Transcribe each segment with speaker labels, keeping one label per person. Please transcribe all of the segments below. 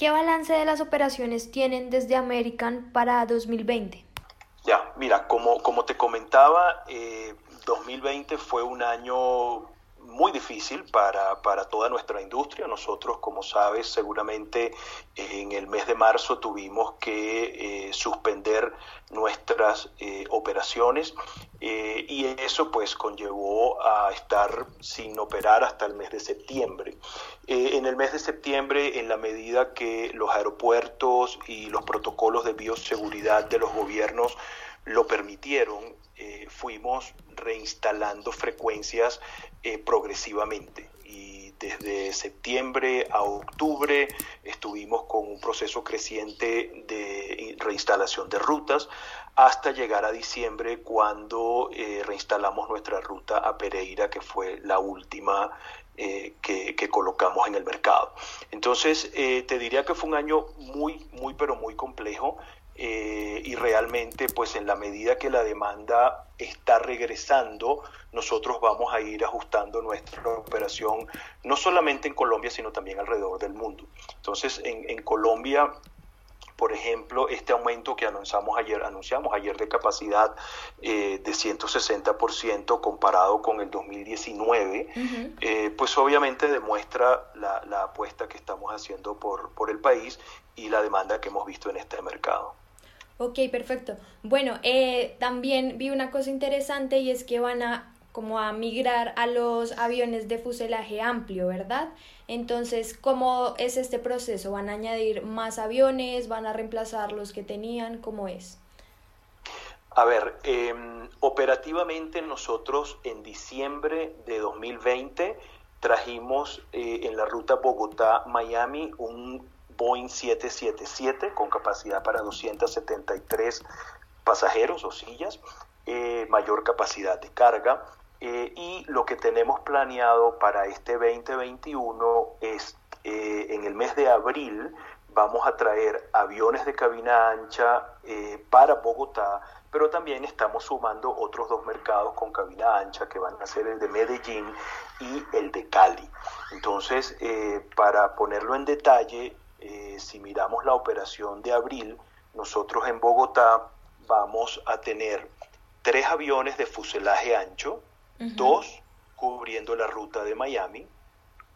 Speaker 1: ¿Qué balance de las operaciones tienen desde American para 2020?
Speaker 2: Ya, mira, como, como te comentaba, 2020 eh, fue un año muy difícil para, para, toda nuestra industria. Nosotros, como sabes, seguramente en el mes de marzo tuvimos que eh, suspender nuestras eh, operaciones eh, y eso pues conllevó a estar sin operar hasta el mes de septiembre. en el mes de septiembre, en la medida que los aeropuertos y los protocolos de bioseguridad de los gobiernos lo permitieron, fuimos reinstalando frecuencias eh, progresivamente. Y desde septiembre a octubre estuvimos con un proceso creciente de reinstalación de rutas hasta llegar a diciembre cuando eh, reinstalamos nuestra ruta a Pereira, que fue la última eh, que, colocamos en el mercado. Entonces, te diría que fue un año muy, muy, pero muy complejo. Eh, y realmente pues en la medida que la demanda está regresando, nosotros vamos a ir ajustando nuestra operación no solamente en Colombia, sino también alrededor del mundo. Entonces en, Colombia por ejemplo, este aumento que anunciamos ayer, anunciamos ayer de capacidad eh, de 160% comparado con el 2019, eh, pues obviamente demuestra la, la, apuesta que estamos haciendo por, por el país y la demanda que hemos visto en este mercado.
Speaker 1: Ok, perfecto. Bueno, eh, también vi una cosa interesante y es que van a como a migrar a los aviones de fuselaje amplio, ¿verdad? Entonces, ¿cómo es este proceso? ¿Van a añadir más aviones? ¿Van a reemplazar los que tenían? ¿Cómo es?
Speaker 2: A ver, em, operativamente nosotros en diciembre de 2020 trajimos eh, en la ruta Bogotá-Miami un Boeing 777 con capacidad para 273 pasajeros o sillas, eh, mayor capacidad de carga. Eh, y lo que tenemos planeado para este 2021 es eh, en el mes de abril vamos a traer aviones de cabina ancha para Bogotá, pero también estamos sumando otros dos mercados con cabina ancha que van a ser el de Medellín y el de Cali. Entonces, para ponerlo en detalle, si miramos la operación de abril, nosotros en Bogotá vamos a tener tres aviones de fuselaje ancho, dos cubriendo la ruta de Miami,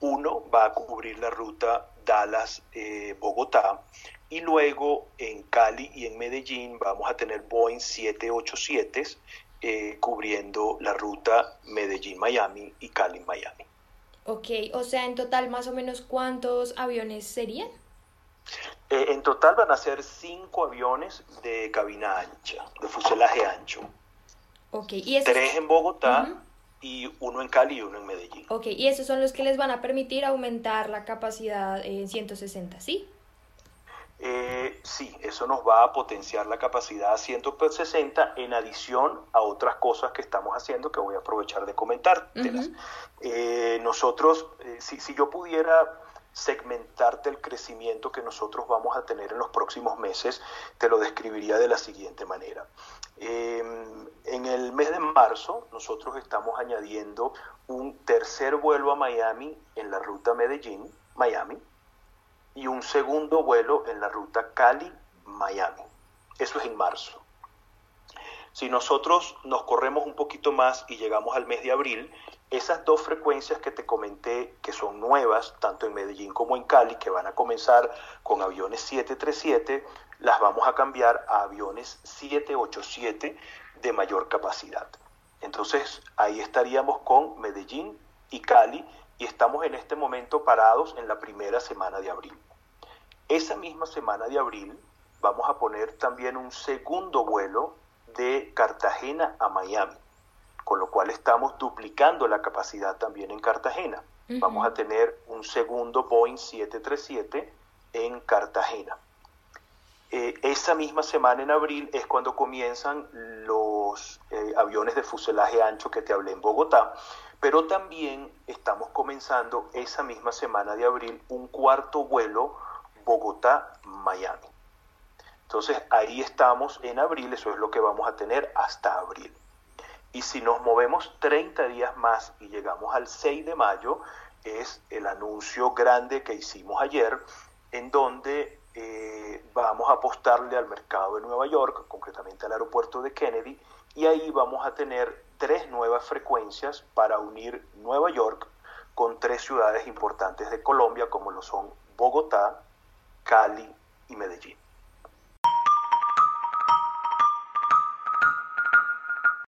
Speaker 2: uno va a cubrir la ruta Dallas-Bogotá y luego en Cali y en Medellín vamos a tener Boeing 787 eh, cubriendo la ruta Medellín-Miami y Cali-Miami.
Speaker 1: Ok, o sea, en total más o menos cuántos aviones serían?
Speaker 2: Eh, en total van a ser cinco aviones de cabina ancha, de fuselaje ancho.
Speaker 1: Okay. ¿Y
Speaker 2: Tres en Bogotá y uno en Cali y uno en Medellín.
Speaker 1: Ok, y esos son los que les van a permitir aumentar la capacidad en 160, ¿sí?
Speaker 2: Eh, sí, eso nos va a potenciar la capacidad a 160 en adición a otras cosas que estamos haciendo que voy a aprovechar de comentártelas. Eh, nosotros, si, si yo pudiera segmentarte el crecimiento que nosotros vamos a tener en los próximos meses, te lo describiría de la siguiente manera. Em, en el mes de marzo nosotros estamos añadiendo un tercer vuelo a Miami en la ruta Medellín-Miami y un segundo vuelo en la ruta Cali-Miami. Eso es en marzo. Si nosotros nos corremos un poquito más y llegamos al mes de abril, esas dos frecuencias que te comenté, que son nuevas, tanto en Medellín como en Cali, que van a comenzar con aviones 737, las vamos a cambiar a aviones 787 de mayor capacidad. Entonces ahí estaríamos con Medellín y Cali y estamos en este momento parados en la primera semana de abril. Esa misma semana de abril vamos a poner también un segundo vuelo de Cartagena a Miami con lo cual estamos duplicando la capacidad también en Cartagena. Vamos a tener un segundo Boeing 737 en Cartagena. Eh, esa misma semana en abril es cuando comienzan los eh, aviones de fuselaje ancho que te hablé en Bogotá, pero también estamos comenzando esa misma semana de abril un cuarto vuelo Bogotá-Miami. Entonces ahí estamos en abril, eso es lo que vamos a tener hasta abril. Y si nos movemos 30 días más y llegamos al 6 de mayo, es el anuncio grande que hicimos ayer en donde eh, vamos a apostarle al mercado de Nueva York, concretamente al aeropuerto de Kennedy, y ahí vamos a tener tres nuevas frecuencias para unir Nueva York con tres ciudades importantes de Colombia, como lo son Bogotá, Cali y Medellín.